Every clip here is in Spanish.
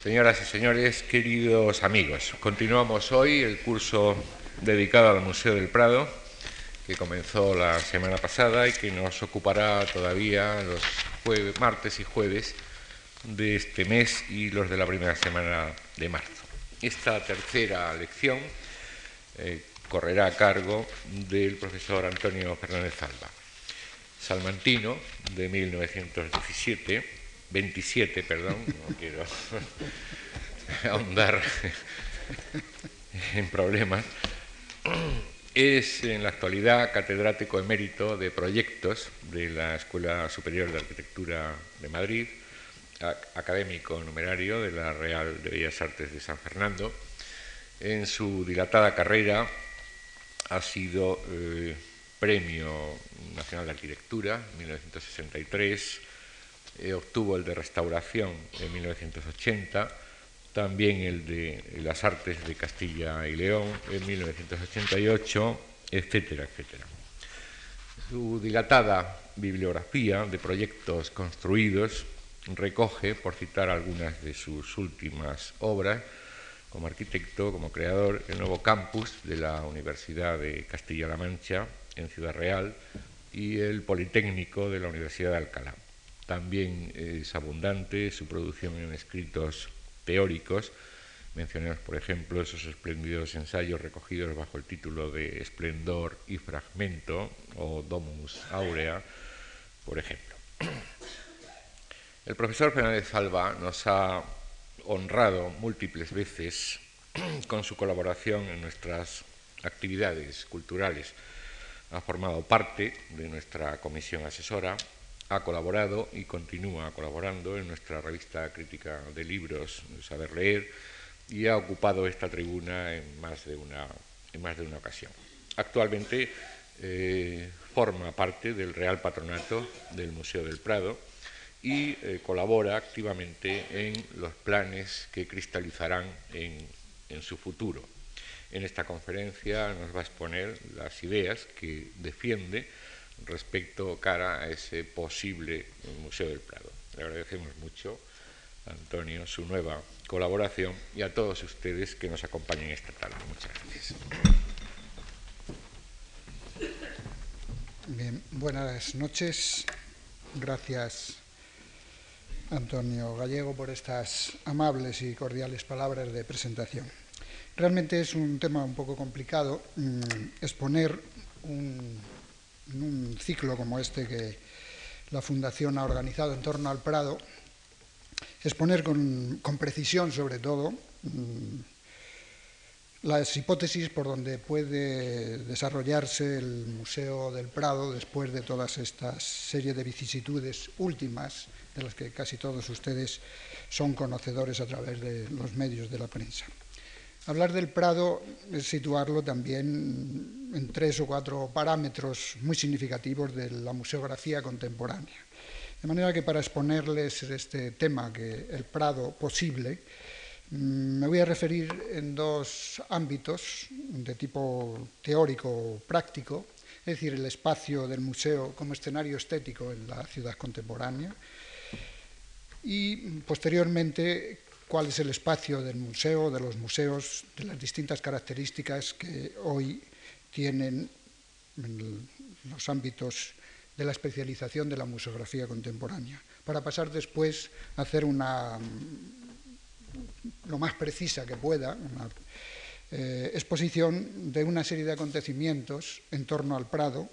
Señoras y señores, queridos amigos, continuamos hoy el curso dedicado al Museo del Prado, que comenzó la semana pasada y que nos ocupará todavía los martes y jueves de este mes y los de la primera semana de marzo. Esta tercera lección eh, correrá a cargo del profesor Antonio Fernández Alba, salmantino de 1917 27, perdón, no quiero ahondar en problemas, es en la actualidad catedrático emérito de proyectos de la Escuela Superior de Arquitectura de Madrid, académico numerario de la Real de Bellas Artes de San Fernando. En su dilatada carrera ha sido eh, Premio Nacional de Arquitectura 1963, eh, obtuvo el de restauración en 1980, también el de las artes de Castilla y León en 1988, etcétera, etcétera. Su dilatada bibliografía de proyectos construidos recoge, por citar algunas de sus últimas obras, como arquitecto, como creador, el nuevo campus de la Universidad de Castilla-La Mancha en Ciudad Real y el Politécnico de la Universidad de Alcalá. También es abundante su producción en escritos teóricos. Mencionemos, por ejemplo, esos espléndidos ensayos recogidos bajo el título de Esplendor y Fragmento o Domus Aurea, por ejemplo. El profesor Fernández Alba nos ha honrado múltiples veces con su colaboración en nuestras actividades culturales. Ha formado parte de nuestra comisión asesora, ha colaborado y continúa colaborando en nuestra revista crítica de libros Saber Leer y ha ocupado esta tribuna en más de una, en más de una ocasión. Actualmente eh, forma parte del Real Patronato del Museo del Prado y eh, colabora activamente en los planes que cristalizarán en, en su futuro. En esta conferencia nos va a exponer las ideas que defiende respecto cara a ese posible Museo del Prado. Le agradecemos mucho, Antonio, su nueva colaboración y a todos ustedes que nos acompañen esta tarde. Muchas gracias. Bien, buenas noches. Gracias, Antonio Gallego, por estas amables y cordiales palabras de presentación. Realmente es un tema un poco complicado mm, exponer un en un ciclo como este que la Fundación ha organizado en torno al Prado, exponer con, con precisión, sobre todo, mm, las hipótesis por donde puede desarrollarse el Museo del Prado después de todas estas series de vicisitudes últimas, de las que casi todos ustedes son conocedores a través de los medios de la prensa. Hablar del Prado es situarlo también en tres o cuatro parámetros muy significativos de la museografía contemporánea. De manera que para exponerles este tema, que el Prado posible, mm, me voy a referir en dos ámbitos de tipo teórico práctico, es decir, el espacio del museo como escenario estético en la ciudad contemporánea, y posteriormente cuál es el espacio del museo, de los museos, de las distintas características que hoy tienen en los ámbitos de la especialización de la museografía contemporánea, para pasar después a hacer una, lo más precisa que pueda, una eh, exposición de una serie de acontecimientos en torno al Prado,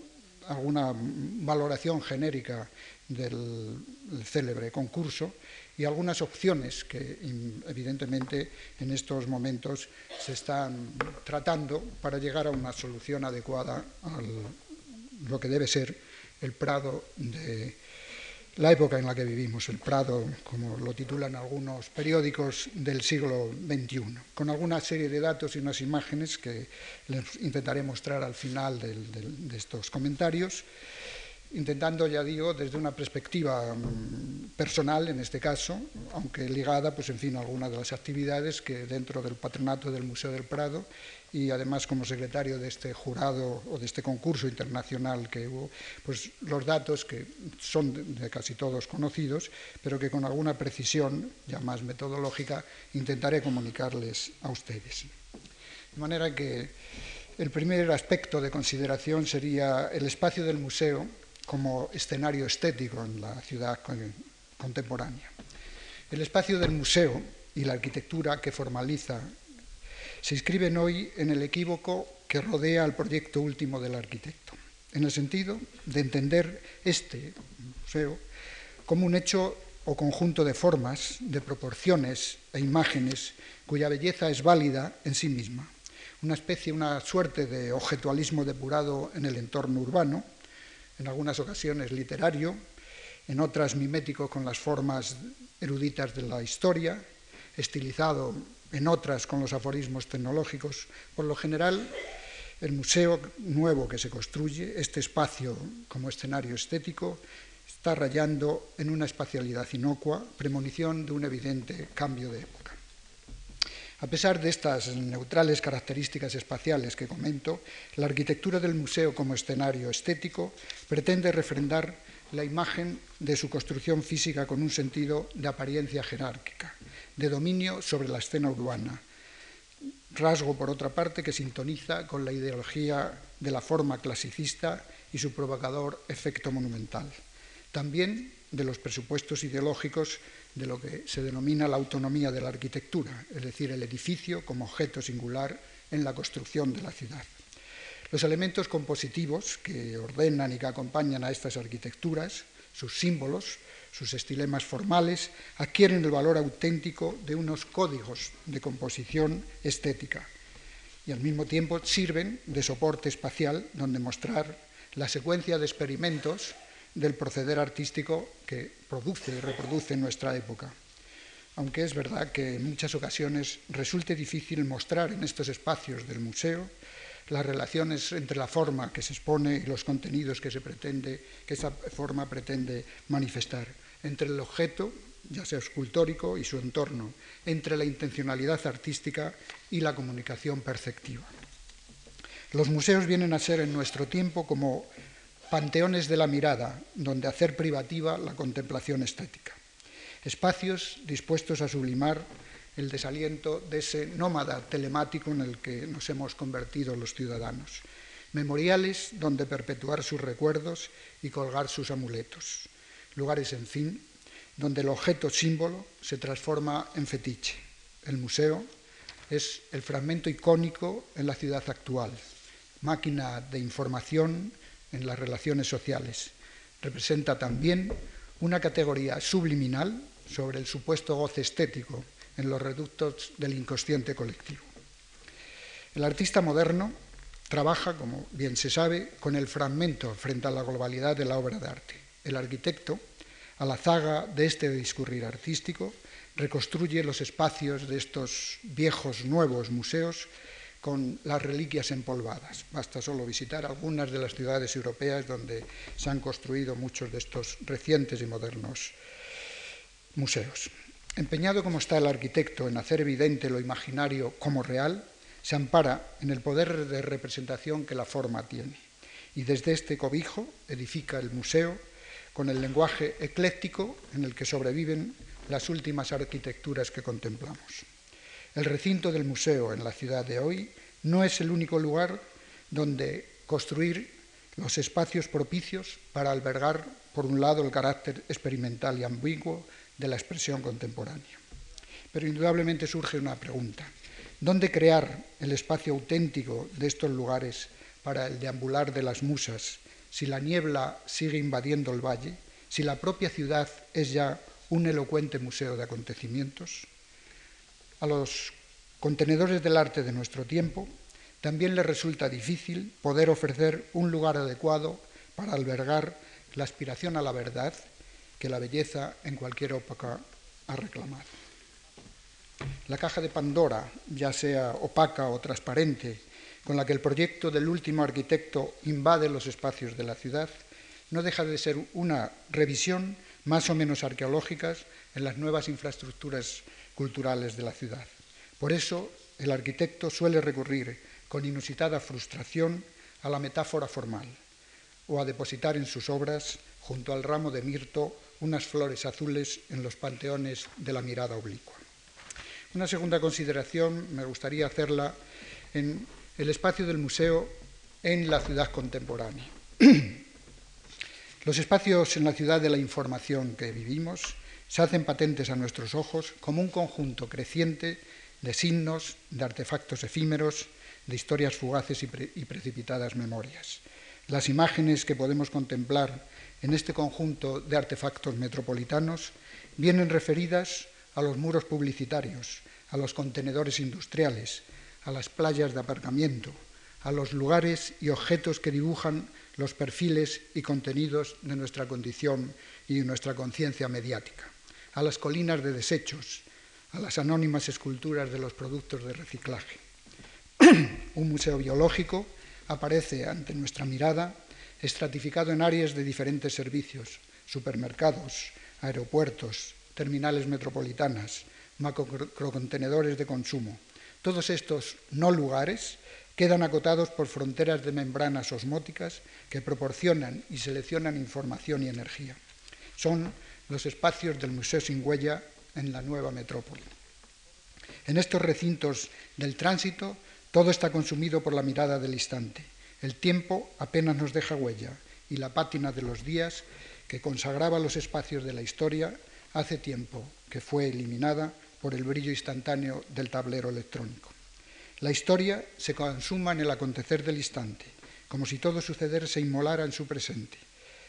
alguna valoración genérica del célebre concurso y algunas opciones que evidentemente en estos momentos se están tratando para llegar a una solución adecuada a lo que debe ser el Prado de la época en la que vivimos, el Prado, como lo titulan algunos periódicos del siglo XXI, con alguna serie de datos y unas imágenes que les intentaré mostrar al final de estos comentarios intentando, ya digo, desde una perspectiva mm, personal, en este caso, aunque ligada, pues en fin, a algunas de las actividades que dentro del patronato del Museo del Prado y además como secretario de este jurado o de este concurso internacional que hubo, pues los datos que son de casi todos conocidos, pero que con alguna precisión, ya más metodológica, intentaré comunicarles a ustedes. De manera que el primer aspecto de consideración sería el espacio del museo como escenario estético en la ciudad contemporánea. El espacio del museo y la arquitectura que formaliza se inscriben hoy en el equívoco que rodea al proyecto último del arquitecto, en el sentido de entender este museo como un hecho o conjunto de formas, de proporciones e imágenes cuya belleza es válida en sí misma, una especie, una suerte de objetualismo depurado en el entorno urbano, en algunas ocasiones literario, en otras mimético con las formas eruditas de la historia, estilizado en otras con los aforismos tecnológicos. Por lo general, el museo nuevo que se construye, este espacio como escenario estético, está rayando en una espacialidad inocua, premonición de un evidente cambio de época. A pesar de estas neutrales características espaciales que comento, la arquitectura del museo como escenario estético pretende refrendar la imagen de su construcción física con un sentido de apariencia jerárquica de dominio sobre la escena urbana. Rasgo, por otra parte, que sintoniza con la ideología de la forma clasicista y su provocador efecto monumental. También de los presupuestos ideológicos de lo que se denomina la autonomía de la arquitectura, es decir, el edificio como objeto singular en la construcción de la ciudad. Los elementos compositivos que ordenan y que acompañan a estas arquitecturas, sus símbolos, sus estilemas formales, adquieren el valor auténtico de unos códigos de composición estética y al mismo tiempo sirven de soporte espacial donde mostrar la secuencia de experimentos del proceder artístico que produce y reproduce nuestra época. Aunque es verdad que en muchas ocasiones resulte difícil mostrar en estos espacios del museo las relaciones entre la forma que se expone y los contenidos que se pretende que esa forma pretende manifestar entre el objeto, ya sea escultórico, y su entorno, entre la intencionalidad artística y la comunicación perceptiva. Los museos vienen a ser en nuestro tiempo como panteones de la mirada, donde hacer privativa la contemplación estética. Espacios dispuestos a sublimar el desaliento de ese nómada telemático en el que nos hemos convertido los ciudadanos. Memoriales donde perpetuar sus recuerdos y colgar sus amuletos lugares, en fin, donde el objeto símbolo se transforma en fetiche. El museo es el fragmento icónico en la ciudad actual, máquina de información en las relaciones sociales. Representa también una categoría subliminal sobre el supuesto goce estético en los reductos del inconsciente colectivo. El artista moderno trabaja, como bien se sabe, con el fragmento frente a la globalidad de la obra de arte el arquitecto, a la zaga de este discurrir artístico, reconstruye los espacios de estos viejos nuevos museos con las reliquias empolvadas. Basta solo visitar algunas de las ciudades europeas donde se han construido muchos de estos recientes y modernos museos. Empeñado como está el arquitecto en hacer evidente lo imaginario como real, se ampara en el poder de representación que la forma tiene. Y desde este cobijo edifica el museo con el lenguaje ecléctico en el que sobreviven las últimas arquitecturas que contemplamos. El recinto del museo en la ciudad de hoy no es el único lugar donde construir los espacios propicios para albergar, por un lado, el carácter experimental y ambiguo de la expresión contemporánea. Pero indudablemente surge una pregunta. ¿Dónde crear el espacio auténtico de estos lugares para el deambular de las musas si la niebla sigue invadiendo el valle, si la propia ciudad es ya un elocuente museo de acontecimientos. A los contenedores del arte de nuestro tiempo también les resulta difícil poder ofrecer un lugar adecuado para albergar la aspiración a la verdad que la belleza en cualquier época ha reclamado. La caja de Pandora, ya sea opaca o transparente, con la que el proyecto del último arquitecto invade los espacios de la ciudad, no deja de ser una revisión más o menos arqueológicas en las nuevas infraestructuras culturales de la ciudad. Por eso, el arquitecto suele recurrir con inusitada frustración a la metáfora formal o a depositar en sus obras, junto al ramo de mirto, unas flores azules en los panteones de la mirada oblicua. Una segunda consideración me gustaría hacerla en el espacio del museo en la ciudad contemporánea. Los espacios en la ciudad de la información que vivimos se hacen patentes a nuestros ojos como un conjunto creciente de signos, de artefactos efímeros, de historias fugaces y, precipitadas memorias. Las imágenes que podemos contemplar en este conjunto de artefactos metropolitanos vienen referidas a los muros publicitarios, a los contenedores industriales, a las playas de aparcamiento, a los lugares y objetos que dibujan los perfiles y contenidos de nuestra condición y nuestra conciencia mediática, a las colinas de desechos, a las anónimas esculturas de los productos de reciclaje. Un museo biológico aparece ante nuestra mirada estratificado en áreas de diferentes servicios, supermercados, aeropuertos, terminales metropolitanas, macrocontenedores de consumo. Todos estos no lugares quedan acotados por fronteras de membranas osmóticas que proporcionan y seleccionan información y energía. Son los espacios del Museo Sin Huella en la nueva metrópoli. En estos recintos del tránsito todo está consumido por la mirada del instante. El tiempo apenas nos deja huella y la pátina de los días que consagraba los espacios de la historia hace tiempo que fue eliminada por el brillo instantáneo del tablero electrónico. La historia se consuma en el acontecer del instante, como si todo suceder se inmolara en su presente.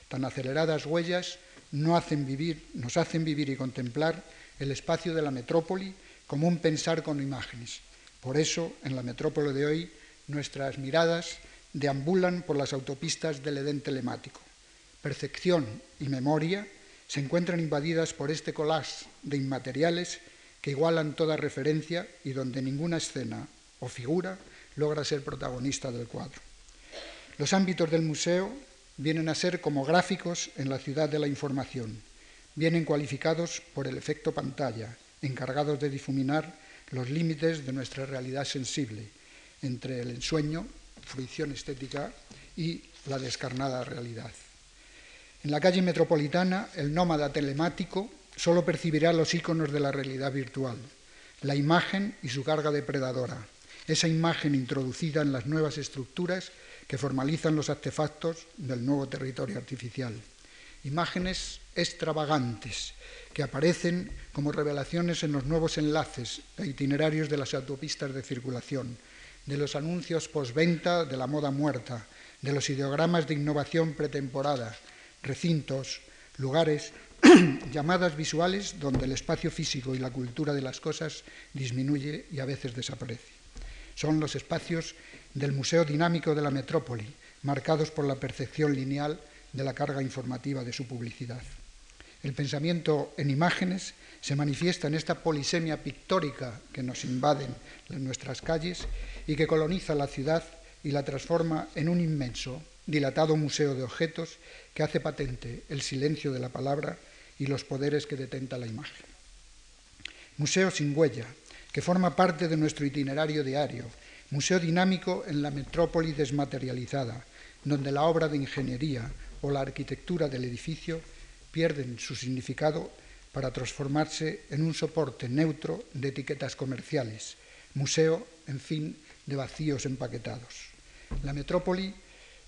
Tan aceleradas huellas no hacen vivir, nos hacen vivir y contemplar el espacio de la metrópoli como un pensar con imágenes. Por eso, en la metrópoli de hoy, nuestras miradas deambulan por las autopistas del Edén telemático. Percepción y memoria se encuentran invadidas por este collage de inmateriales que igualan toda referencia y donde ninguna escena o figura logra ser protagonista del cuadro. Los ámbitos del museo vienen a ser como gráficos en la ciudad de la información. Vienen cualificados por el efecto pantalla, encargados de difuminar los límites de nuestra realidad sensible entre el ensueño, fruición estética y la descarnada realidad. En la calle metropolitana, el nómada telemático solo percibirá los iconos de la realidad virtual, la imagen y su carga depredadora, esa imagen introducida en las nuevas estructuras que formalizan los artefactos del nuevo territorio artificial. Imágenes extravagantes que aparecen como revelaciones en los nuevos enlaces e itinerarios de las autopistas de circulación, de los anuncios postventa de la moda muerta, de los ideogramas de innovación pretemporada, recintos, lugares, llamadas visuales donde el espacio físico y la cultura de las cosas disminuye y a veces desaparece. Son los espacios del Museo Dinámico de la Metrópoli, marcados por la percepción lineal de la carga informativa de su publicidad. El pensamiento en imágenes se manifiesta en esta polisemia pictórica que nos invaden en nuestras calles y que coloniza la ciudad y la transforma en un inmenso, dilatado museo de objetos que hace patente el silencio de la palabra y los poderes que detenta la imagen. Museo sin huella, que forma parte de nuestro itinerario diario, museo dinámico en la metrópoli desmaterializada, donde la obra de ingeniería o la arquitectura del edificio pierden su significado para transformarse en un soporte neutro de etiquetas comerciales, museo, en fin, de vacíos empaquetados. La metrópoli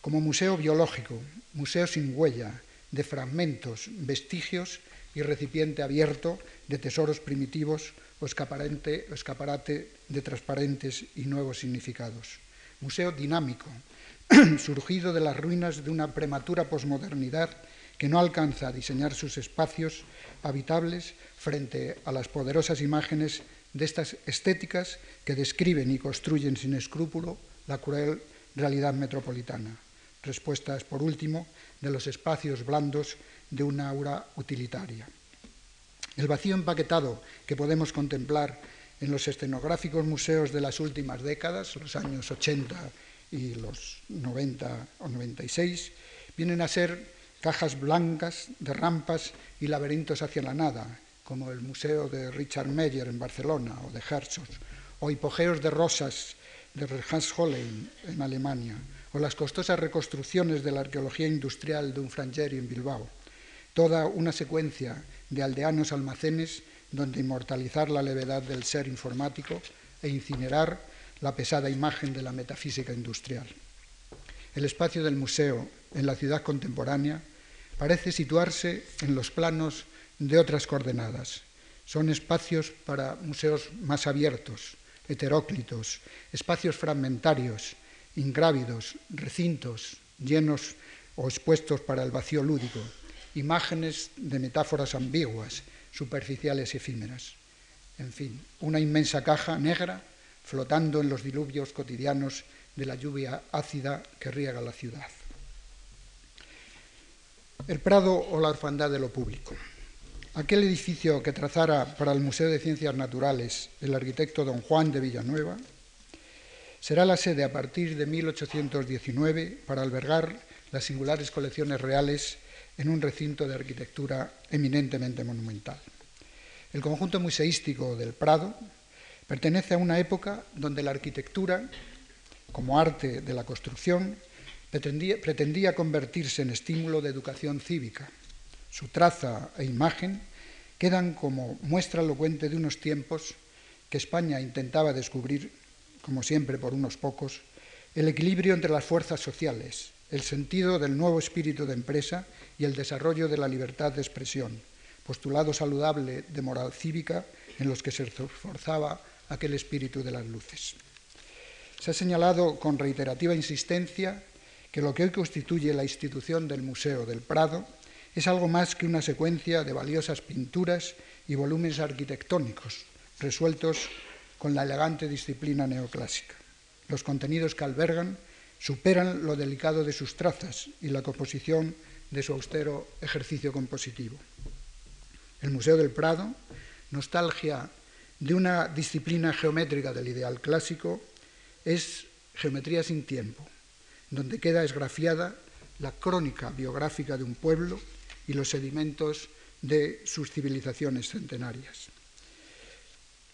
como museo biológico, museo sin huella, de fragmentos, vestigios y recipiente abierto de tesoros primitivos o escaparate, escaparate de transparentes y nuevos significados. Museo dinámico, surgido de las ruinas de una prematura posmodernidad que no alcanza a diseñar sus espacios habitables frente a las poderosas imágenes de estas estéticas que describen y construyen sin escrúpulo la cruel realidad metropolitana. Respuestas, por último, de los espacios blandos de una aura utilitaria. El vacío empaquetado que podemos contemplar en los escenográficos museos de las últimas décadas, los años 80 y los 90 o 96, vienen a ser cajas blancas de rampas y laberintos hacia la nada, como el Museo de Richard Meyer en Barcelona o de Herzog, o hipogeos de rosas de Hans Hollein en Alemania, o las costosas reconstrucciones de la arqueología industrial de un Frangeri en Bilbao. Toda una secuencia de aldeanos almacenes donde inmortalizar la levedad del ser informático e incinerar la pesada imagen de la metafísica industrial. El espacio del museo en la ciudad contemporánea parece situarse en los planos de otras coordenadas. Son espacios para museos más abiertos, heteróclitos, espacios fragmentarios, ingrávidos, recintos llenos o expuestos para el vacío lúdico, imágenes de metáforas ambiguas, superficiales y efímeras. En fin, una inmensa caja negra flotando en los diluvios cotidianos de la lluvia ácida que riega la ciudad. El Prado o la Orfandad de lo Público. Aquel edificio que trazara para el Museo de Ciencias Naturales el arquitecto don Juan de Villanueva será la sede a partir de 1819 para albergar las singulares colecciones reales en un recinto de arquitectura eminentemente monumental. El conjunto museístico del Prado pertenece a una época donde la arquitectura, como arte de la construcción, pretendía, pretendía convertirse en estímulo de educación cívica. Su traza e imagen quedan como muestra elocuente de unos tiempos que España intentaba descubrir, como siempre por unos pocos, el equilibrio entre las fuerzas sociales, el sentido del nuevo espíritu de empresa y el desarrollo de la libertad de expresión, postulado saludable de moral cívica en los que se esforzaba aquel espíritu de las luces. Se ha señalado con reiterativa insistencia que lo que hoy constituye la institución del Museo del Prado es algo más que una secuencia de valiosas pinturas y volúmenes arquitectónicos resueltos con la elegante disciplina neoclásica. Los contenidos que albergan superan lo delicado de sus trazas y la composición de su austero ejercicio compositivo. El Museo del Prado, nostalgia de una disciplina geométrica del ideal clásico, es geometría sin tiempo, donde queda esgrafiada la crónica biográfica de un pueblo y los sedimentos de sus civilizaciones centenarias.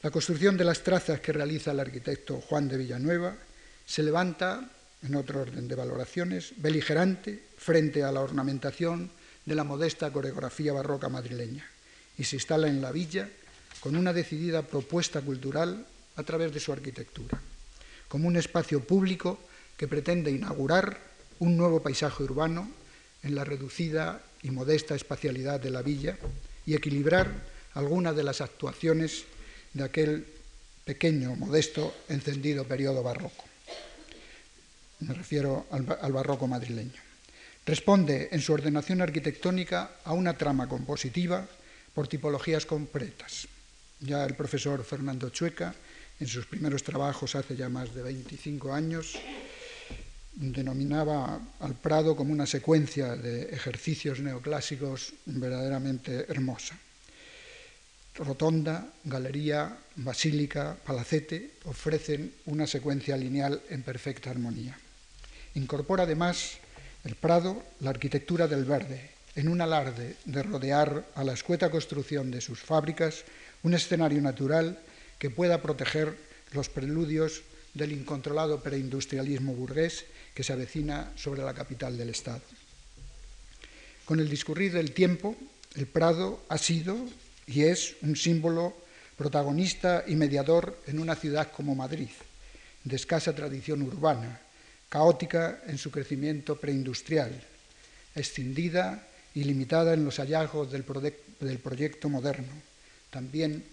La construcción de las trazas que realiza el arquitecto Juan de Villanueva se levanta en otro orden de valoraciones, beligerante frente a la ornamentación de la modesta coreografía barroca madrileña y se instala en la villa con una decidida propuesta cultural a través de su arquitectura, como un espacio público que pretende inaugurar un nuevo paisaje urbano en la reducida y modesta espacialidad de la villa y equilibrar algunas de las actuaciones de aquel pequeño, modesto, encendido periodo barroco me refiero al, barroco madrileño. Responde en su ordenación arquitectónica a una trama compositiva por tipologías completas. Ya el profesor Fernando Chueca, en sus primeros trabajos hace ya más de 25 años, denominaba al Prado como una secuencia de ejercicios neoclásicos verdaderamente hermosa. Rotonda, galería, basílica, palacete ofrecen una secuencia lineal en perfecta armonía. Incorpora además el Prado la arquitectura del verde, en un alarde de rodear a la escueta construcción de sus fábricas un escenario natural que pueda proteger los preludios del incontrolado preindustrialismo burgués que se avecina sobre la capital del Estado. Con el discurrir del tiempo, el Prado ha sido y es un símbolo protagonista y mediador en una ciudad como Madrid, de escasa tradición urbana, caótica en su crecimiento preindustrial, escindida y limitada en los hallazgos del, del proyecto moderno, también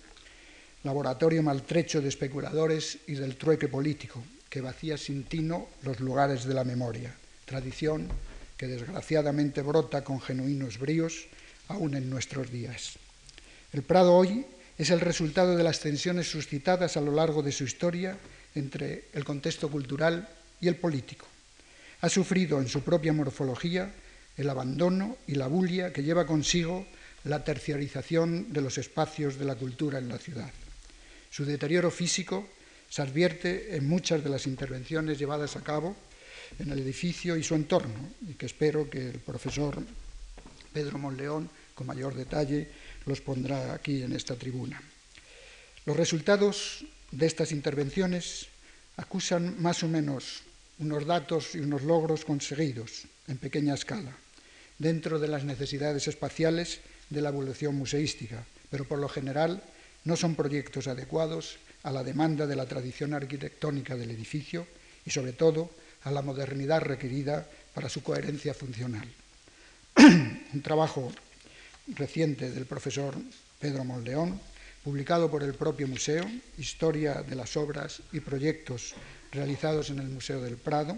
laboratorio maltrecho de especuladores y del trueque político, que vacía sin tino los lugares de la memoria, tradición que desgraciadamente brota con genuinos bríos aún en nuestros días. El Prado hoy es el resultado de las tensiones suscitadas a lo largo de su historia entre el contexto cultural y el político. Ha sufrido en su propia morfología el abandono y la bulia que lleva consigo la terciarización de los espacios de la cultura en la ciudad. Su deterioro físico se advierte en muchas de las intervenciones llevadas a cabo en el edificio y su entorno, y que espero que el profesor Pedro Monleón, con mayor detalle, los pondrá aquí en esta tribuna. Los resultados de estas intervenciones acusan más o menos unos datos y unos logros conseguidos en pequeña escala, dentro de las necesidades espaciales de la evolución museística, pero por lo general no son proyectos adecuados a la demanda de la tradición arquitectónica del edificio y sobre todo a la modernidad requerida para su coherencia funcional. Un trabajo reciente del profesor Pedro Moldeón, publicado por el propio museo, Historia de las obras y proyectos realizados en el Museo del Prado,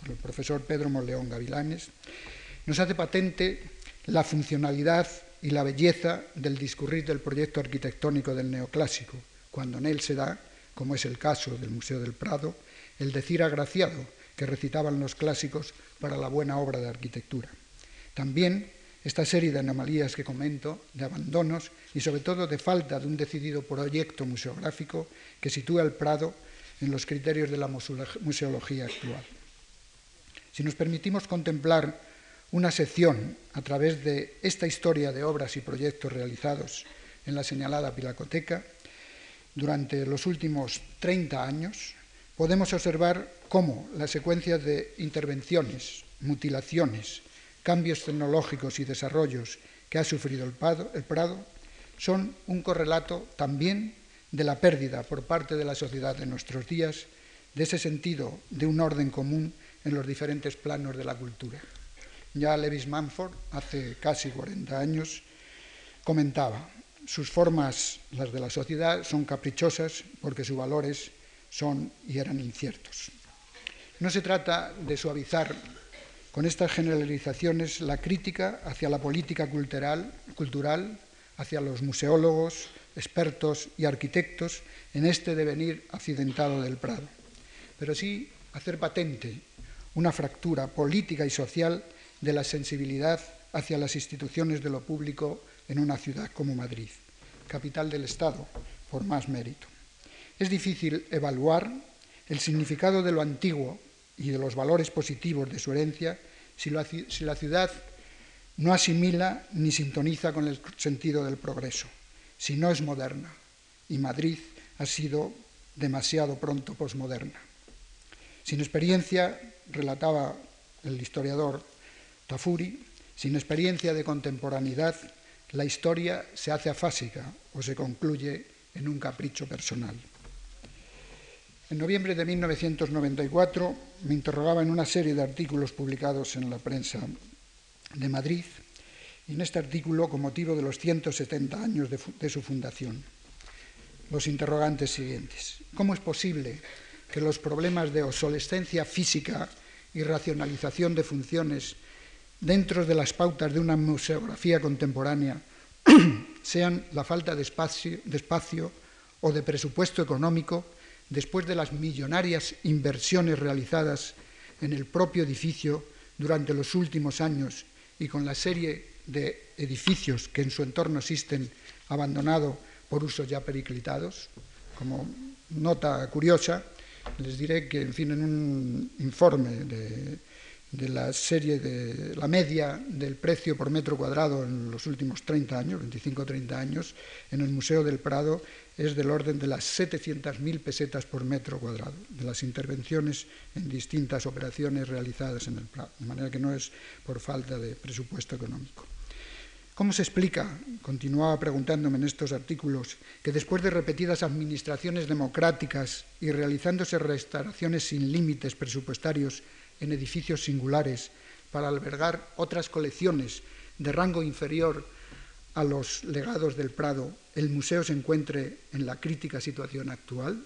por el profesor Pedro Moldeón Gavilanes, nos hace patente la funcionalidad y la belleza del discurrir del proyecto arquitectónico del neoclásico, cuando en él se da, como es el caso del Museo del Prado, el decir agraciado que recitaban los clásicos para la buena obra de arquitectura. También esta serie de anomalías que comento, de abandonos y sobre todo de falta de un decidido proyecto museográfico que sitúa el Prado en los criterios de la museología actual. Si nos permitimos contemplar una sección a través de esta historia de obras y proyectos realizados en la señalada Pilacoteca, durante los últimos 30 años, podemos observar cómo la secuencia de intervenciones, mutilaciones, cambios tecnológicos y desarrollos que ha sufrido el Prado, son un correlato también de la pérdida por parte de la sociedad de nuestros días de ese sentido de un orden común en los diferentes planos de la cultura. Ya Lewis Manford, hace casi 40 años, comentaba, sus formas, las de la sociedad, son caprichosas porque sus valores son y eran inciertos. No se trata de suavizar con estas generalizaciones la crítica hacia la política cultural, cultural hacia los museólogos, expertos y arquitectos en este devenir accidentado del Prado, pero sí hacer patente una fractura política y social de la sensibilidad hacia las instituciones de lo público en una ciudad como Madrid, capital del Estado, por más mérito. Es difícil evaluar el significado de lo antiguo y de los valores positivos de su herencia si la, ciudad no asimila ni sintoniza con el sentido del progreso, si no es moderna. Y Madrid ha sido demasiado pronto posmoderna. Sin experiencia, relataba el historiador Tafuri, sin experiencia de contemporaneidad, la historia se hace afásica o se concluye en un capricho personal. En noviembre de 1994 me interrogaba en una serie de artículos publicados en la prensa de Madrid, en este artículo con motivo de los 170 años de, su fundación. Los interrogantes siguientes. ¿Cómo es posible que los problemas de obsolescencia física y racionalización de funciones dentro de las pautas de una museografía contemporánea sean la falta de espacio o de presupuesto económico después de las millonarias inversiones realizadas en el propio edificio durante los últimos años y con la serie de edificios que en su entorno existen abandonado por usos ya periclitados. Como nota curiosa, les diré que, en fin, en un informe de de la serie de la media del precio por metro cuadrado en los últimos 30 años, 25-30 años, en el Museo del Prado es del orden de las 700.000 pesetas por metro cuadrado, de las intervenciones en distintas operaciones realizadas en el Prado, de manera que no es por falta de presupuesto económico. ¿Cómo se explica, continuaba preguntándome en estos artículos, que después de repetidas administraciones democráticas y realizándose restauraciones sin límites presupuestarios en edificios singulares para albergar otras colecciones de rango inferior a los legados del Prado, el museo se encuentre en la crítica situación actual?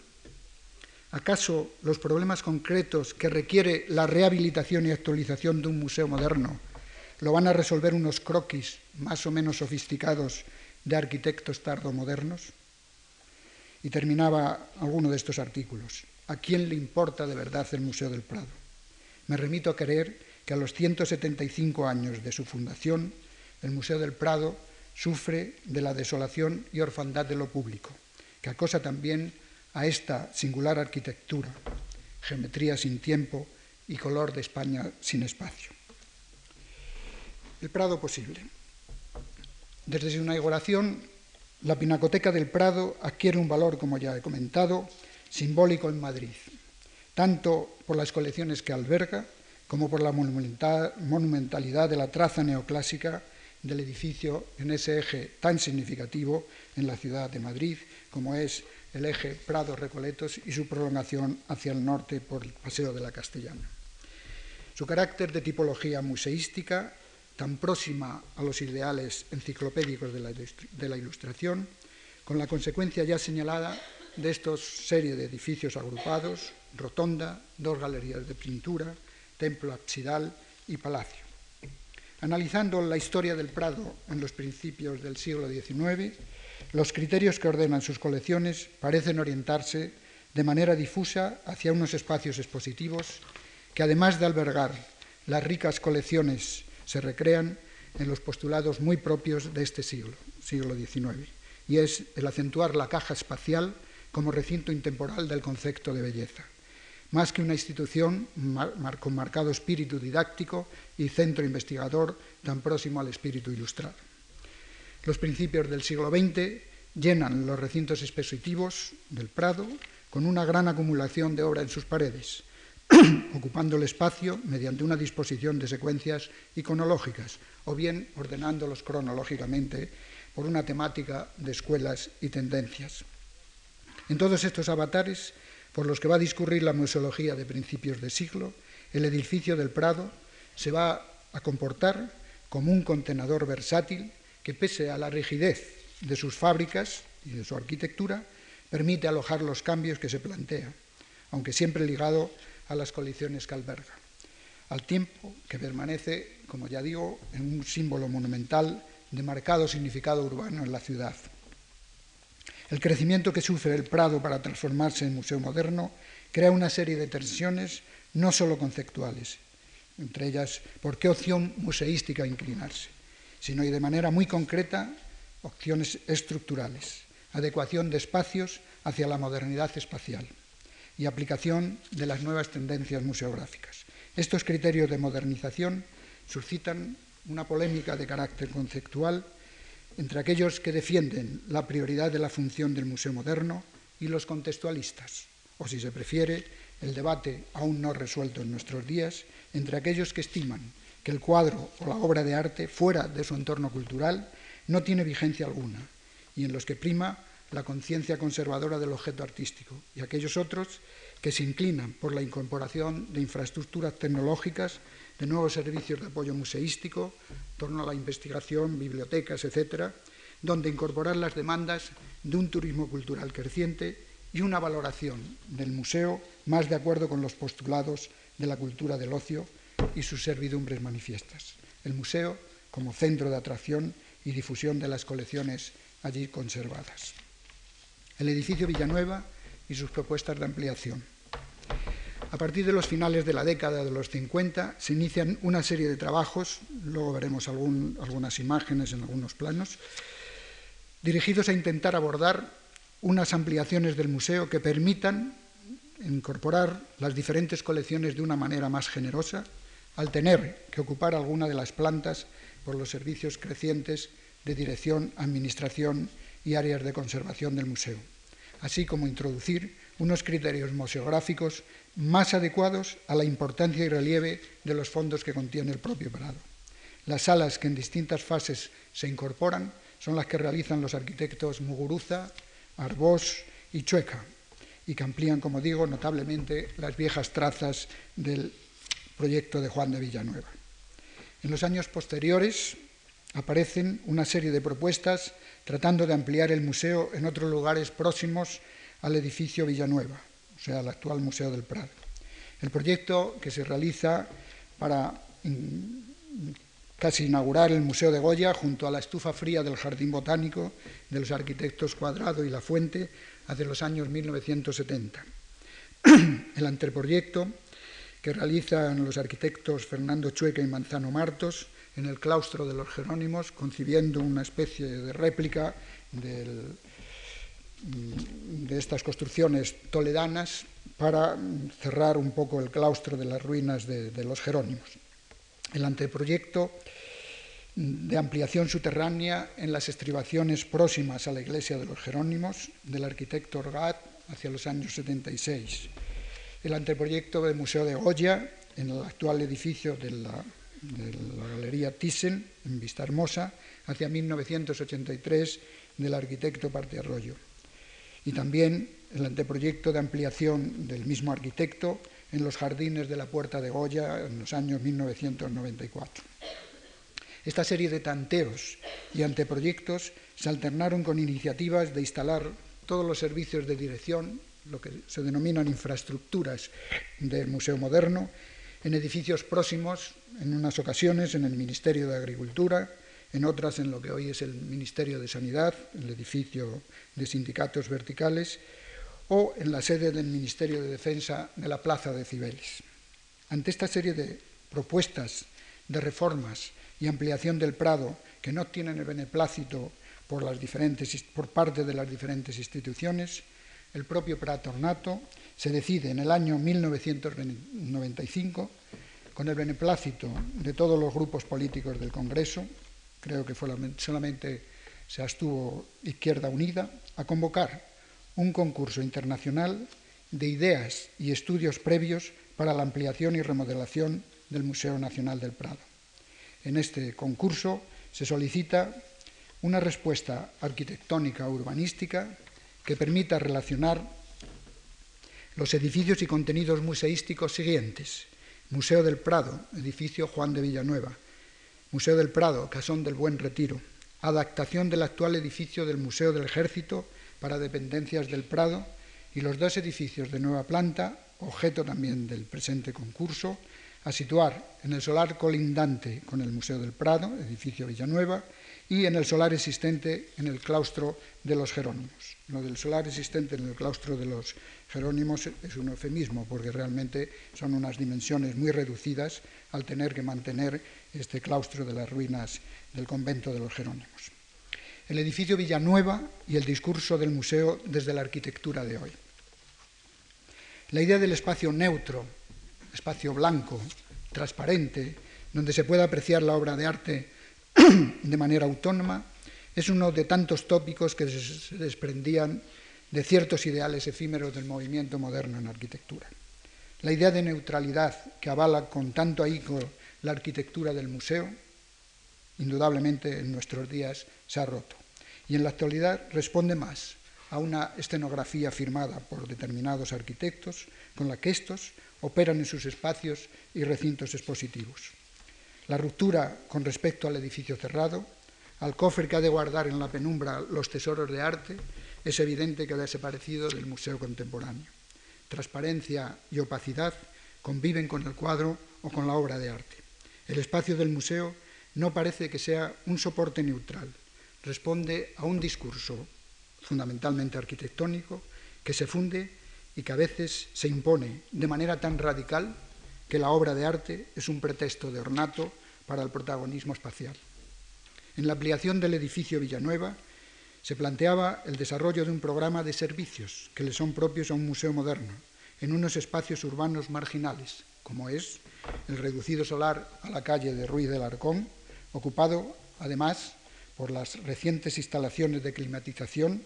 ¿Acaso los problemas concretos que requiere la rehabilitación y actualización de un museo moderno lo van a resolver unos croquis más o menos sofisticados de arquitectos tardomodernos? Y terminaba alguno de estos artículos. ¿A quién le importa de verdad el Museo del Prado? Me remito a creer que a los 175 años de su fundación, el Museo del Prado sufre de la desolación y orfandad de lo público, que acosa también a esta singular arquitectura, geometría sin tiempo y color de España sin espacio. El Prado posible. Desde su inauguración, la Pinacoteca del Prado adquiere un valor, como ya he comentado, simbólico en Madrid, tanto por las colecciones que alberga como por la monumentalidad de la traza neoclásica del edificio en ese eje tan significativo en la ciudad de Madrid como es el eje Prado-Recoletos y su prolongación hacia el norte por el Paseo de la Castellana. Su carácter de tipología museística, tan próxima a los ideales enciclopédicos de la, Ilustración, con la consecuencia ya señalada de estos serie de edificios agrupados, rotonda, dos galerías de pintura, templo absidal y palacio. Analizando la historia del Prado en los principios del siglo XIX, los criterios que ordenan sus colecciones parecen orientarse de manera difusa hacia unos espacios expositivos que, además de albergar las ricas colecciones, se recrean en los postulados muy propios de este siglo, siglo XIX, y es el acentuar la caja espacial como recinto intemporal del concepto de belleza más que una institución con marcado espíritu didáctico y centro investigador tan próximo al espíritu ilustrado. Los principios del siglo XX llenan los recintos expositivos del Prado con una gran acumulación de obra en sus paredes, ocupando el espacio mediante una disposición de secuencias iconológicas o bien ordenándolos cronológicamente por una temática de escuelas y tendencias. En todos estos avatares por los que va a discurrir la museología de principios de siglo, el edificio del Prado se va a comportar como un contenedor versátil que, pese a la rigidez de sus fábricas y de su arquitectura, permite alojar los cambios que se plantea, aunque siempre ligado a las colecciones que alberga, al tiempo que permanece, como ya digo, en un símbolo monumental de marcado significado urbano en la ciudad. El crecimiento que sufre el Prado para transformarse en museo moderno crea una serie de tensiones no solo conceptuales, entre ellas por qué opción museística inclinarse, sino y de manera muy concreta opciones estructurales, adecuación de espacios hacia la modernidad espacial y aplicación de las nuevas tendencias museográficas. Estos criterios de modernización suscitan una polémica de carácter conceptual entre aquellos que defienden la prioridad de la función del museo moderno y los contextualistas, o si se prefiere, el debate aún no resuelto en nuestros días, entre aquellos que estiman que el cuadro o la obra de arte fuera de su entorno cultural no tiene vigencia alguna y en los que prima la conciencia conservadora del objeto artístico, y aquellos otros que se inclinan por la incorporación de infraestructuras tecnológicas de nuevos servicios de apoyo museístico, torno a la investigación, bibliotecas, etcétera, donde incorporar las demandas de un turismo cultural creciente y una valoración del museo más de acuerdo con los postulados de la cultura del ocio y sus servidumbres manifiestas. El museo como centro de atracción y difusión de las colecciones allí conservadas. El edificio Villanueva y sus propuestas de ampliación. A partir de los finales de la década de los 50 se inician una serie de trabajos, luego veremos algunas imágenes en algunos planos, dirigidos a intentar abordar unas ampliaciones del museo que permitan incorporar las diferentes colecciones de una manera más generosa, al tener que ocupar alguna de las plantas por los servicios crecientes de dirección, administración y áreas de conservación del museo, así como introducir unos criterios museográficos más adecuados a la importancia y relieve de los fondos que contiene el propio Prado. Las salas que en distintas fases se incorporan son las que realizan los arquitectos Muguruza, Arbós y Chueca, y que amplían, como digo, notablemente las viejas trazas del proyecto de Juan de Villanueva. En los años posteriores aparecen una serie de propuestas tratando de ampliar el museo en otros lugares próximos al edificio Villanueva o sea, el actual Museo del Prado. El proyecto que se realiza para casi inaugurar el Museo de Goya junto a la estufa fría del Jardín Botánico de los arquitectos Cuadrado y La Fuente hace los años 1970. El anteproyecto que realizan los arquitectos Fernando Chueca y Manzano Martos en el claustro de los Jerónimos, concibiendo una especie de réplica Mm, de estas construcciones toledanas para cerrar un poco el claustro de las ruinas de, los Jerónimos. El anteproyecto de ampliación subterránea en las estribaciones próximas a la iglesia de los Jerónimos del arquitecto Orgat hacia los años 76. El anteproyecto del Museo de Goya en el actual edificio de la, de la Galería Thyssen en Vista Hermosa hacia 1983 del arquitecto Parte Arroyo. Y también el anteproyecto de ampliación del mismo arquitecto en los jardines de la Puerta de Goya en los años 1994. Esta serie de tanteos y anteproyectos se alternaron con iniciativas de instalar todos los servicios de dirección, lo que se denominan infraestructuras del Museo Moderno, en edificios próximos, en unas ocasiones en el Ministerio de Agricultura, en otras en lo que hoy es el Ministerio de Sanidad, el edificio de sindicatos verticales, o en la sede del Ministerio de Defensa de la Plaza de Cibeles. Ante esta serie de propuestas de reformas y ampliación del Prado que no tienen el beneplácito por, por parte de las diferentes instituciones, el propio Pratornato se decide en el año 1995, con el beneplácito de todos los grupos políticos del Congreso, creo que solamente se abstuvo Izquierda Unida, a convocar un concurso internacional de ideas y estudios previos para la ampliación y remodelación del Museo Nacional del Prado. En este concurso se solicita una respuesta arquitectónica urbanística que permita relacionar los edificios y contenidos museísticos siguientes. Museo del Prado, edificio Juan de Villanueva. Museo del Prado, Casón del Buen Retiro. Adaptación del actual edificio del Museo del Ejército para dependencias del Prado y los dos edificios de nueva planta, objeto también del presente concurso, a situar en el solar colindante con el Museo del Prado, edificio Villanueva, y en el solar existente en el claustro de los Jerónimos. Lo del solar existente en el claustro de los Jerónimos es un eufemismo, porque realmente son unas dimensiones muy reducidas al tener que mantener este claustro de las ruinas del convento de los Jerónimos el edificio Villanueva y el discurso del museo desde la arquitectura de hoy. La idea del espacio neutro, espacio blanco, transparente, donde se pueda apreciar la obra de arte de manera autónoma, es uno de tantos tópicos que se desprendían de ciertos ideales efímeros del movimiento moderno en arquitectura. La idea de neutralidad que avala con tanto ahínco la arquitectura del museo indudablemente en nuestros días se ha roto. Y en la actualidad responde más a una escenografía firmada por determinados arquitectos con la que estos operan en sus espacios y recintos expositivos. La ruptura con respecto al edificio cerrado, al cofre que ha de guardar en la penumbra los tesoros de arte, es evidente que ha desaparecido del museo contemporáneo. Transparencia y opacidad conviven con el cuadro o con la obra de arte. El espacio del museo no parece que sea un soporte neutral, responde a un discurso fundamentalmente arquitectónico que se funde y que a veces se impone de manera tan radical que la obra de arte es un pretexto de ornato para el protagonismo espacial. En la ampliación del edificio Villanueva se planteaba el desarrollo de un programa de servicios que le son propios a un museo moderno, en unos espacios urbanos marginales, como es el reducido solar a la calle de Ruiz del Arcón, ocupado además por las recientes instalaciones de climatización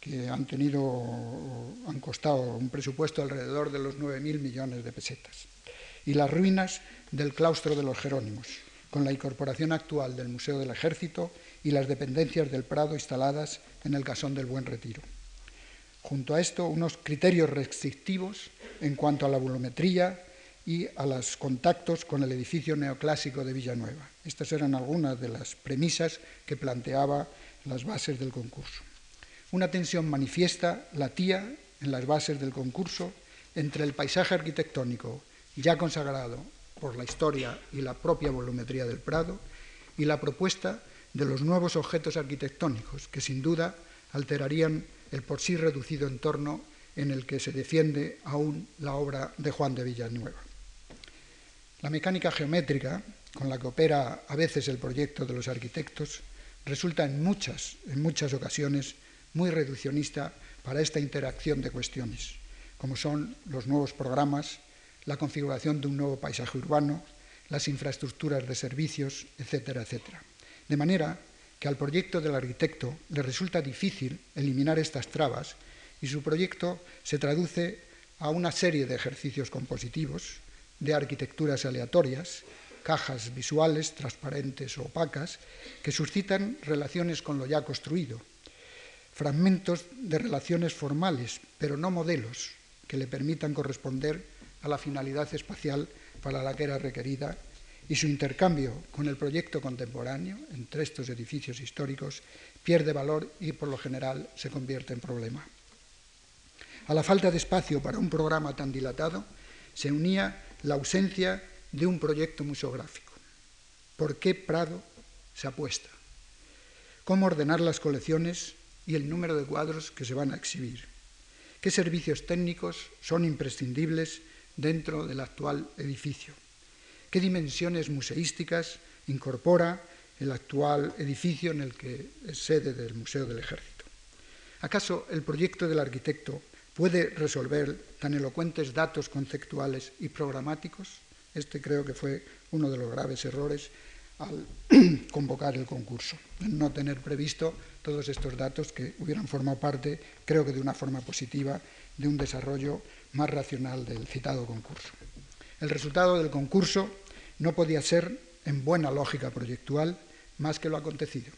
que han tenido han costado un presupuesto alrededor de los 9.000 millones de pesetas y las ruinas del claustro de los Jerónimos con la incorporación actual del Museo del Ejército y las dependencias del Prado instaladas en el Casón del Buen Retiro. Junto a esto, unos criterios restrictivos en cuanto a la volumetría, y a los contactos con el edificio neoclásico de Villanueva. Estas eran algunas de las premisas que planteaba las bases del concurso. Una tensión manifiesta latía en las bases del concurso entre el paisaje arquitectónico ya consagrado por la historia y la propia volumetría del Prado y la propuesta de los nuevos objetos arquitectónicos que sin duda alterarían el por sí reducido entorno en el que se defiende aún la obra de Juan de Villanueva. La mecánica geométrica con la que opera a veces el proyecto de los arquitectos resulta en muchas, en muchas ocasiones muy reduccionista para esta interacción de cuestiones, como son los nuevos programas, la configuración de un nuevo paisaje urbano, las infraestructuras de servicios, etcétera, etcétera. De manera que al proyecto del arquitecto le resulta difícil eliminar estas trabas y su proyecto se traduce a una serie de ejercicios compositivos, de arquitecturas aleatorias, cajas visuales transparentes o opacas, que suscitan relaciones con lo ya construido, fragmentos de relaciones formales, pero no modelos, que le permitan corresponder a la finalidad espacial para la que era requerida y su intercambio con el proyecto contemporáneo entre estos edificios históricos pierde valor y por lo general se convierte en problema. A la falta de espacio para un programa tan dilatado se unía la ausencia de un proyecto museográfico. ¿Por qué Prado se apuesta? ¿Cómo ordenar las colecciones y el número de cuadros que se van a exhibir? ¿Qué servicios técnicos son imprescindibles dentro del actual edificio? ¿Qué dimensiones museísticas incorpora el actual edificio en el que es sede del Museo del Ejército? ¿Acaso el proyecto del arquitecto puede resolver tan elocuentes datos conceptuales y programáticos? Este creo que fue uno de los graves errores al convocar el concurso, no tener previsto todos estos datos que hubieran formado parte, creo que de una forma positiva, de un desarrollo más racional del citado concurso. El resultado del concurso no podía ser, en buena lógica proyectual, más que lo acontecido.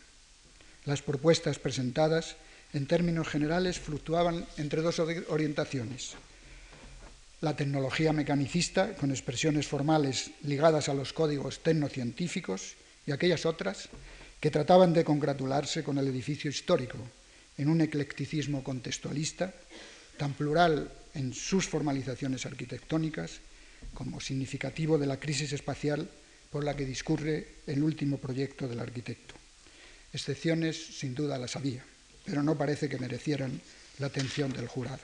Las propuestas presentadas, en términos generales, fluctuaban entre dos orientaciones la tecnología mecanicista, con expresiones formales ligadas a los códigos tecnocientíficos, y aquellas otras que trataban de congratularse con el edificio histórico en un eclecticismo contextualista, tan plural en sus formalizaciones arquitectónicas como significativo de la crisis espacial por la que discurre el último proyecto del arquitecto. Excepciones, sin duda, las había, pero no parece que merecieran la atención del jurado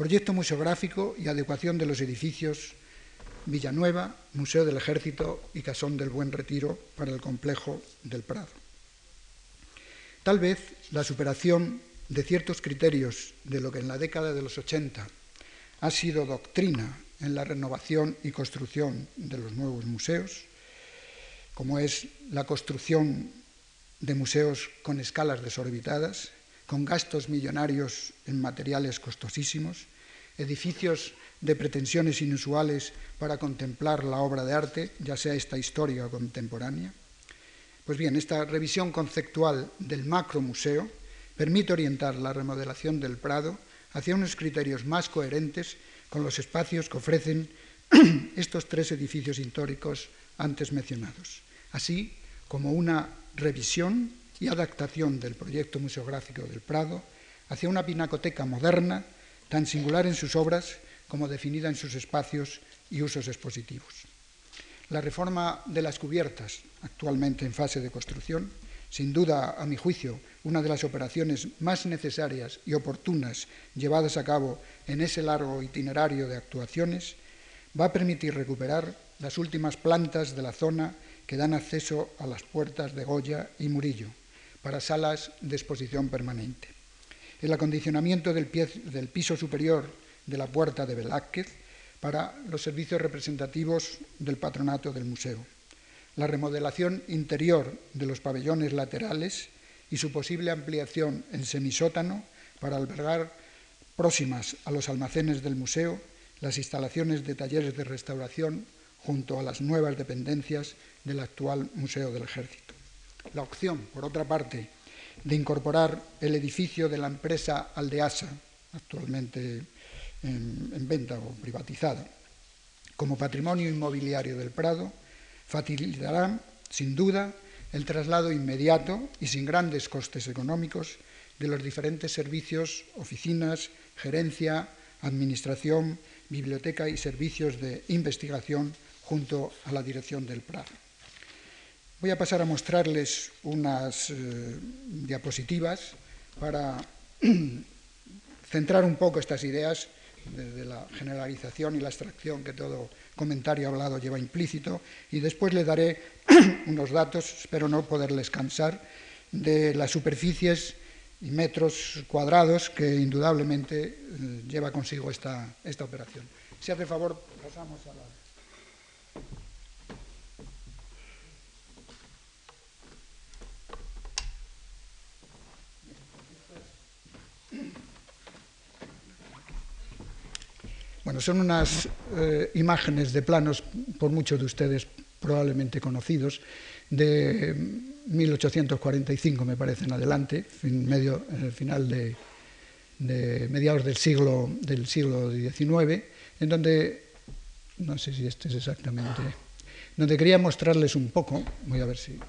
proyecto museográfico y adecuación de los edificios Villanueva, Museo del Ejército y Casón del Buen Retiro para el complejo del Prado. Tal vez la superación de ciertos criterios de lo que en la década de los 80 ha sido doctrina en la renovación y construcción de los nuevos museos, como es la construcción de museos con escalas desorbitadas, con gastos millonarios en materiales costosísimos, edificios de pretensiones inusuales para contemplar la obra de arte, ya sea esta histórica o contemporánea. Pues bien, esta revisión conceptual del macromuseo permite orientar la remodelación del Prado hacia unos criterios más coherentes con los espacios que ofrecen estos tres edificios históricos antes mencionados, así como una revisión y adaptación del proyecto museográfico del Prado hacia una pinacoteca moderna, tan singular en sus obras como definida en sus espacios y usos expositivos. La reforma de las cubiertas, actualmente en fase de construcción, sin duda, a mi juicio, una de las operaciones más necesarias y oportunas llevadas a cabo en ese largo itinerario de actuaciones, va a permitir recuperar las últimas plantas de la zona que dan acceso a las puertas de Goya y Murillo, para salas de exposición permanente. El acondicionamiento del, del piso superior de la puerta de Velázquez para los servicios representativos del patronato del museo. La remodelación interior de los pabellones laterales y su posible ampliación en semisótano para albergar próximas a los almacenes del museo las instalaciones de talleres de restauración junto a las nuevas dependencias del actual Museo del Ejército. La opción, por otra parte, de incorporar el edificio de la empresa Aldeasa, actualmente en, en venta o privatizada, como patrimonio inmobiliario del Prado, facilitará, sin duda, el traslado inmediato y sin grandes costes económicos de los diferentes servicios, oficinas, gerencia, administración, biblioteca y servicios de investigación junto a la dirección del Prado. Voy a pasar a mostrarles unas eh, diapositivas para centrar un poco estas ideas desde la generalización y la extracción que todo comentario hablado lleva implícito y después le daré unos datos, espero no poderles cansar, de las superficies y metros cuadrados que indudablemente eh, lleva consigo esta, esta operación. Si hace favor, pasamos a la... Bueno, son unas eh, imágenes de planos, por muchos de ustedes probablemente conocidos, de 1845, me parece, en adelante, en, medio, el final de, de mediados del siglo, del siglo XIX, en donde, no sé si este es exactamente, donde quería mostrarles un poco, voy a ver si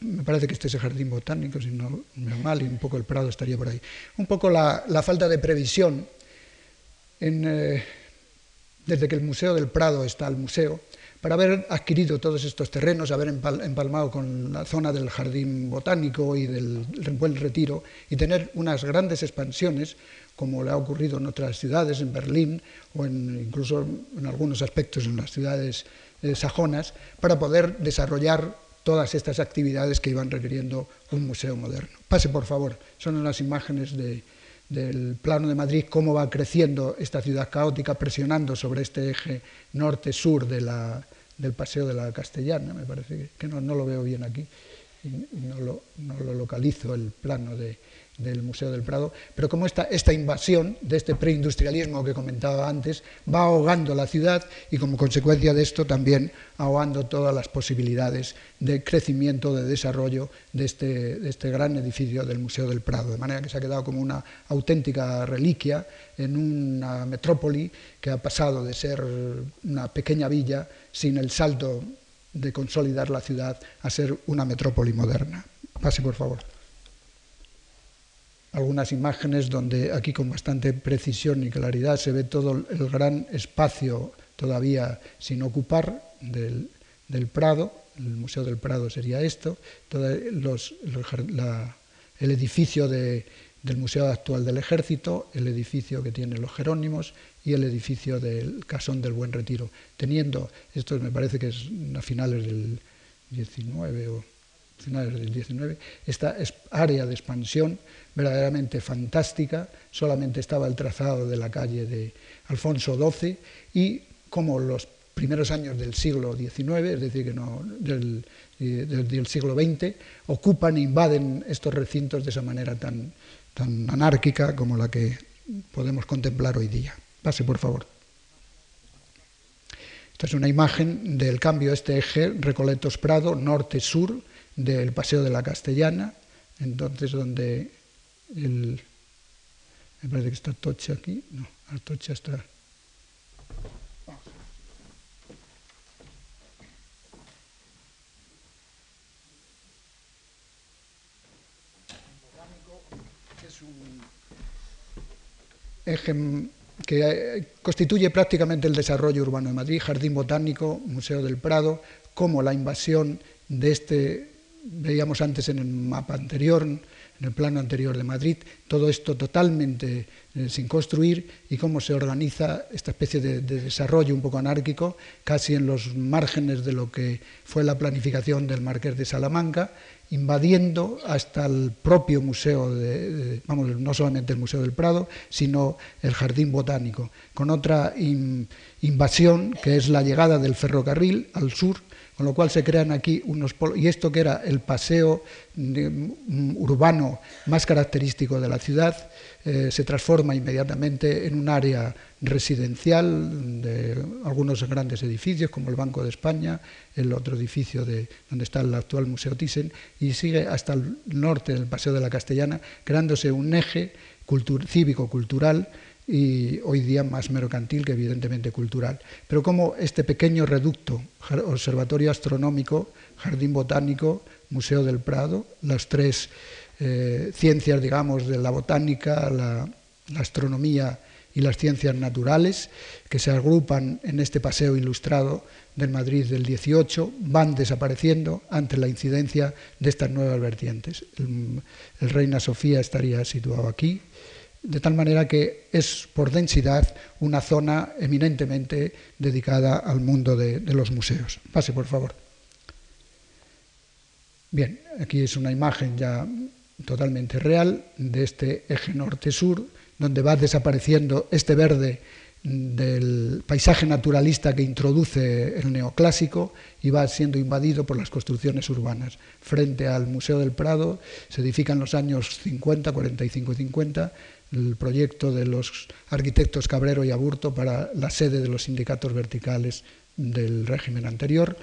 me parece que este es el jardín botánico, si no me mal, y un poco el Prado estaría por ahí. Un poco la, falta de previsión eh, desde que el Museo del Prado está al museo, para haber adquirido todos estos terrenos, haber empalmado con la zona del jardín botánico y del buen retiro y tener unas grandes expansiones, como le ha ocurrido en otras ciudades, en Berlín o incluso en algunos aspectos en las ciudades eh, sajonas, para poder desarrollar todas estas actividades que iban requiriendo un museo moderno. Pase, por favor, son las imágenes del plano de Madrid, cómo va creciendo esta ciudad caótica, presionando sobre este eje norte-sur del Paseo de la Castellana, me parece que no, lo veo bien aquí, y no lo localizo el plano de, del Museo del Prado, pero como esta, esta invasión de este preindustrialismo que comentaba antes va ahogando la ciudad y como consecuencia de esto también ahogando todas las posibilidades de crecimiento, de desarrollo de este, de este gran edificio del Museo del Prado, de manera que se ha quedado como una auténtica reliquia en una metrópoli que ha pasado de ser una pequeña villa sin el salto de consolidar la ciudad a ser una metrópoli moderna. Pase, por favor algunas imágenes donde aquí con bastante precisión y claridad se ve todo el gran espacio todavía sin ocupar del, Prado, el Museo del Prado sería esto, todo los, el edificio del Museo Actual del Ejército, el edificio que tiene los Jerónimos y el edificio del Casón del Buen Retiro, teniendo, esto me parece que es a finales del 19 o finales del 19, esta área de expansión verdaderamente fantástica, solamente estaba el trazado de la calle de Alfonso XII y como los primeros años del siglo XIX, es decir, que no, del, del, siglo XX, ocupan e invaden estos recintos de esa manera tan, tan anárquica como la que podemos contemplar hoy día. Pase, por favor. Esta es una imagen del cambio este eje Recoletos-Prado, norte-sur, del Paseo de la Castellana, entonces donde el, me parece que está Tocha aquí, no, Tocha está... Es un eje que eh, constituye prácticamente el desarrollo urbano de Madrid, Jardín Botánico, Museo del Prado, como la invasión de este, veíamos antes en el mapa anterior, en el plano anterior de Madrid, todo esto totalmente eh, sin construir y cómo se organiza esta especie de, desarrollo un poco anárquico, casi en los márgenes de lo que fue la planificación del Marqués de Salamanca, invadiendo hasta el propio museo, de, vamos, no solamente el Museo del Prado, sino el Jardín Botánico, con otra invasión que es la llegada del ferrocarril al sur con lo cual se crean aquí unos polos, y esto que era el paseo urbano más característico de la ciudad, eh, se transforma inmediatamente en un área residencial de algunos grandes edificios, como el Banco de España, el otro edificio de, donde está el actual Museo Thyssen, y sigue hasta el norte del Paseo de la Castellana, creándose un eje cívico-cultural y hoy día más mercantil que evidentemente cultural. Pero como este pequeño reducto, observatorio astronómico, jardín botánico, Museo del Prado, las tres eh, ciencias, digamos, de la botánica, la, astronomía y las ciencias naturales, que se agrupan en este paseo ilustrado del Madrid del 18, van desapareciendo ante la incidencia de estas nuevas vertientes. el Reina Sofía estaría situado aquí, de tal manera que es por densidad una zona eminentemente dedicada al mundo de, los museos. Pase, por favor. Bien, aquí es una imagen ya totalmente real de este eje norte-sur, donde va desapareciendo este verde del paisaje naturalista que introduce el neoclásico y va siendo invadido por las construcciones urbanas. Frente al Museo del Prado se edifica en los años 50, 45 y 50 el proyecto de los arquitectos Cabrero y Aburto para la sede de los sindicatos verticales del régimen anterior.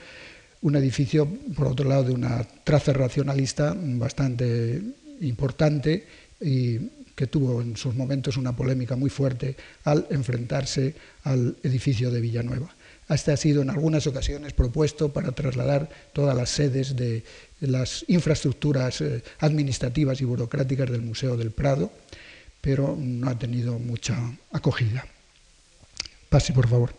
Un edificio, por otro lado, de una traza racionalista bastante importante y que tuvo en sus momentos una polémica muy fuerte al enfrentarse al edificio de Villanueva. Este ha sido en algunas ocasiones propuesto para trasladar todas las sedes de las infraestructuras eh, administrativas y burocráticas del Museo del Prado, pero no ha tenido mucha acogida. Pase, por favor.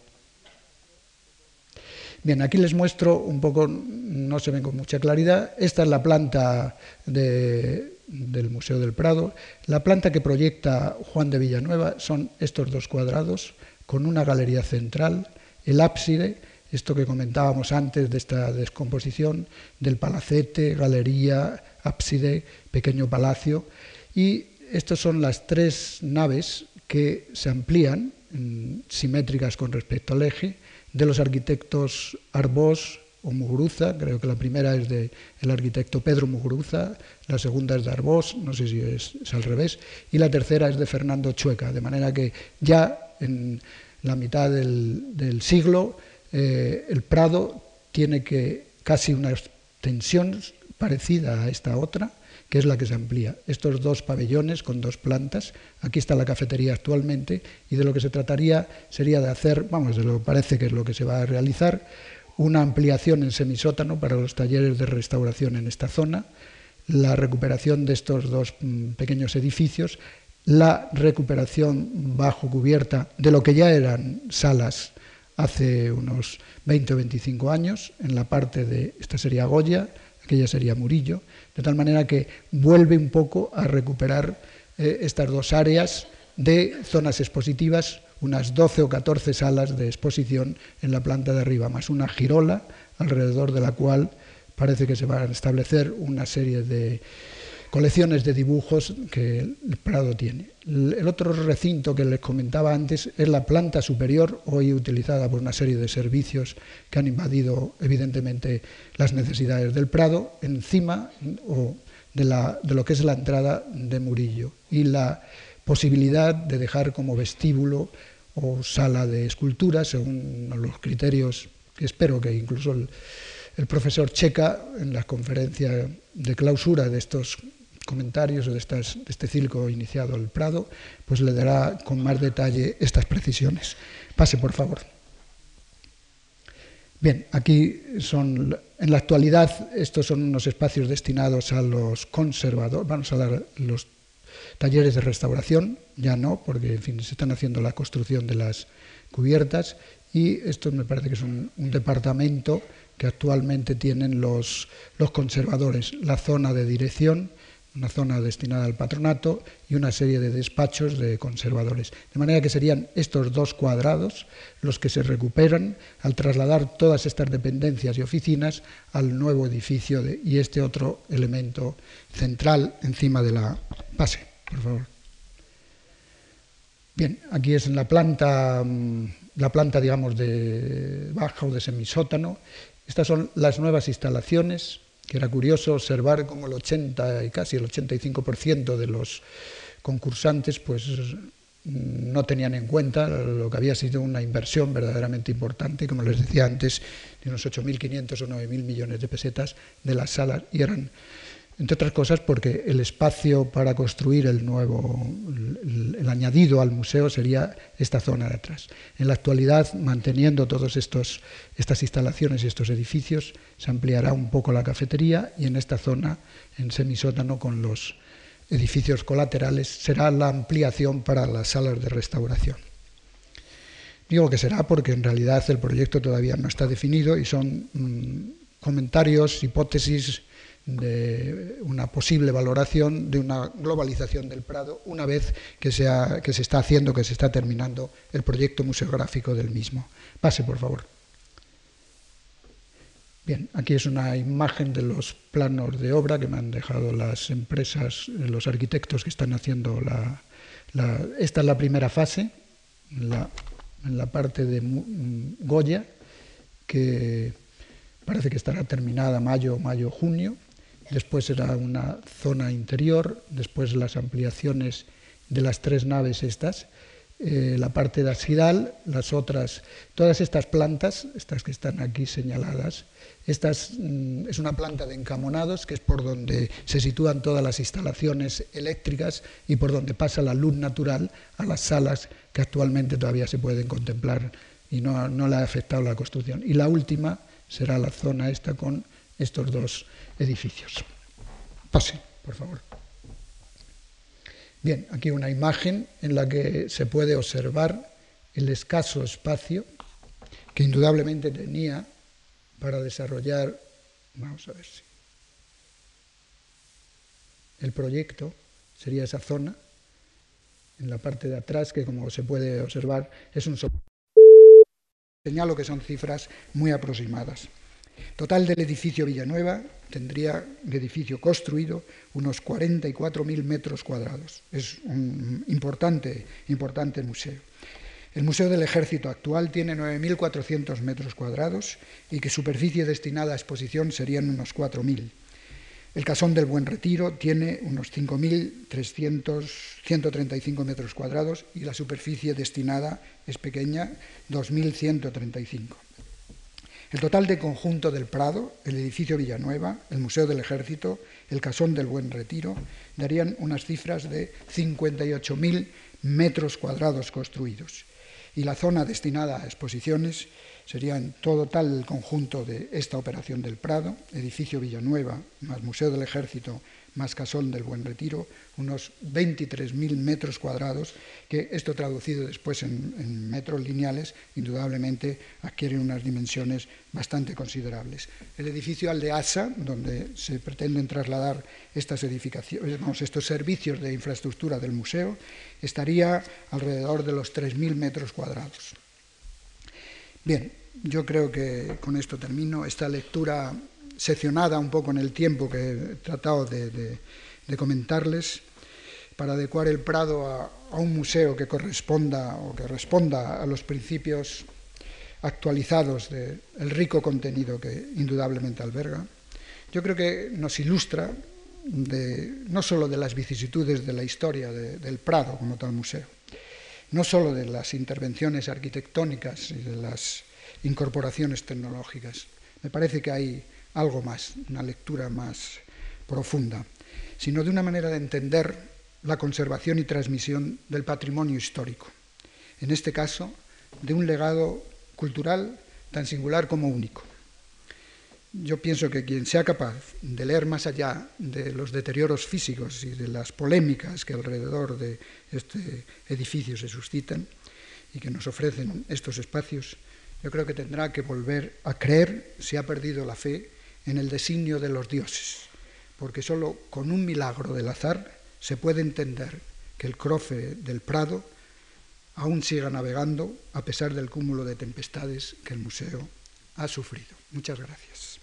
Bien, aquí les muestro un poco, no se ven con mucha claridad, esta es la planta de, del Museo del Prado. La planta que proyecta Juan de Villanueva son estos dos cuadrados con una galería central, el ábside, esto que comentábamos antes de esta descomposición del palacete, galería, ábside, pequeño palacio. Y estas son las tres naves que se amplían, simétricas con respecto al eje, de los arquitectos Arbós, o Muguruza, creo que la primera es del el arquitecto Pedro Muguruza, la segunda es de Arbós, no sé si es, al revés, y la tercera es de Fernando Chueca, de manera que ya en la mitad del, siglo eh, el Prado tiene que casi una extensión parecida a esta otra, que es la que se amplía. Estos dos pabellones con dos plantas, aquí está la cafetería actualmente, y de lo que se trataría sería de hacer, vamos, de lo que parece que es lo que se va a realizar, una ampliación en semisótano para los talleres de restauración en esta zona, la recuperación de estos dos mm, pequeños edificios, la recuperación bajo cubierta de lo que ya eran salas hace unos 20 o 25 años, en la parte de, esta sería Goya, aquella sería Murillo, de tal manera que vuelve un poco a recuperar eh, estas dos áreas de zonas expositivas unas 12 o 14 salas de exposición en la planta de arriba, más una girola alrededor de la cual parece que se van a establecer una serie de colecciones de dibujos que el Prado tiene. El otro recinto que les comentaba antes es la planta superior, hoy utilizada por una serie de servicios que han invadido evidentemente las necesidades del Prado, encima de, de lo que es la entrada de Murillo y la posibilidad de dejar como vestíbulo o sala de escultura, según los criterios que espero que incluso el, profesor Checa, en la conferencia de clausura de estos comentarios o de, estas, de este circo iniciado el Prado, pues le dará con más detalle estas precisiones. Pase, por favor. Bien, aquí son, en la actualidad, estos son unos espacios destinados a los conservadores, vamos a dar los Talleres de restauración, ya no, porque en fin, se están haciendo la construcción de las cubiertas y esto me parece que es un, departamento que actualmente tienen los, los conservadores, la zona de dirección, una zona destinada al patronato y una serie de despachos de conservadores. De manera que serían estos dos cuadrados los que se recuperan al trasladar todas estas dependencias y oficinas al nuevo edificio y este otro elemento central encima de la base. Por favor. Bien, aquí es la planta, mm, la planta digamos de baja o de semisótano. Estas son las nuevas instalaciones que era curioso observar como el 80 y casi el 85% de los concursantes pues no tenían en cuenta lo que había sido una inversión verdaderamente importante, como les decía antes, de unos 8.500 o 9.000 millones de pesetas de las salas y eran entre otras cosas porque el espacio para construir el nuevo, el, añadido al museo sería esta zona de atrás. En la actualidad, manteniendo todas estas instalaciones y estos edificios, se ampliará un poco la cafetería y en esta zona, en semisótano con los edificios colaterales, será la ampliación para las salas de restauración. Digo que será porque en realidad el proyecto todavía no está definido y son mm, comentarios, hipótesis, de una posible valoración de una globalización del Prado una vez que, que se está haciendo, que se está terminando el proyecto museográfico del mismo. Pase, por favor. Bien, aquí es una imagen de los planos de obra que me han dejado las empresas, los arquitectos que están haciendo la... esta es la primera fase, en la, parte de Goya, que parece que estará terminada mayo, mayo, junio. Después será una zona interior, después las ampliaciones de las tres naves estas eh, la parte de las otras, todas estas plantas, estas que están aquí señaladas, estas, mm, es una planta de encamonados, que es por donde se sitúan todas las instalaciones eléctricas y por donde pasa la luz natural a las salas que actualmente todavía se pueden contemplar y no, no le ha afectado la construcción. Y la última será la zona esta con estos dos edificios. Pase, por favor. Bien, aquí una imagen en la que se puede observar el escaso espacio que indudablemente tenía para desarrollar, vamos a ver si, el proyecto sería esa zona, en la parte de atrás, que como se puede observar es un... Señalo que son cifras muy aproximadas. Total del edificio Villanueva tendría de edificio construido unos 44.000 metros cuadrados. Es un importante, importante museo. El Museo del Ejército actual tiene 9.400 metros cuadrados y que superficie destinada a exposición serían unos 4.000. El Casón del Buen Retiro tiene unos 5.135 metros cuadrados y la superficie destinada es pequeña, 2.135. El total de conjunto del Prado, el edificio Villanueva, el Museo del Ejército, el Casón del Buen Retiro, darían unas cifras de 58.000 metros cuadrados construidos. Y la zona destinada a exposiciones sería en todo tal el conjunto de esta operación del Prado, edificio Villanueva, más Museo del Ejército, más Casón del Buen Retiro, unos 23.000 metros cuadrados, que esto traducido después en, metros lineales, indudablemente adquieren unas dimensiones bastante considerables. El edificio Aldeasa, donde se pretenden trasladar estas edificaciones, estos servicios de infraestructura del museo, estaría alrededor de los 3.000 metros cuadrados. Bien, yo creo que con esto termino. Esta lectura seccionada un poco en el tiempo que he tratado de, comentarles, para adecuar el Prado a, un museo que corresponda o que responda a los principios actualizados del rico contenido que indudablemente alberga, yo creo que nos ilustra no solo de las vicisitudes de la historia del Prado como tal museo, no solo de las intervenciones arquitectónicas y de las incorporaciones tecnológicas. Me parece que hay algo más, una lectura más profunda, sino de una manera de entender la conservación y transmisión del patrimonio histórico, en este caso de un legado cultural tan singular como único. Yo pienso que quien sea capaz de leer más allá de los deterioros físicos y de las polémicas que alrededor de este edificio se suscitan y que nos ofrecen estos espacios, yo creo que tendrá que volver a creer si ha perdido la fe en el designio de los dioses, porque solo con un milagro del azar se puede entender que el crofe del Prado aún siga navegando a pesar del cúmulo de tempestades que el museo ha sufrido. Muchas gracias.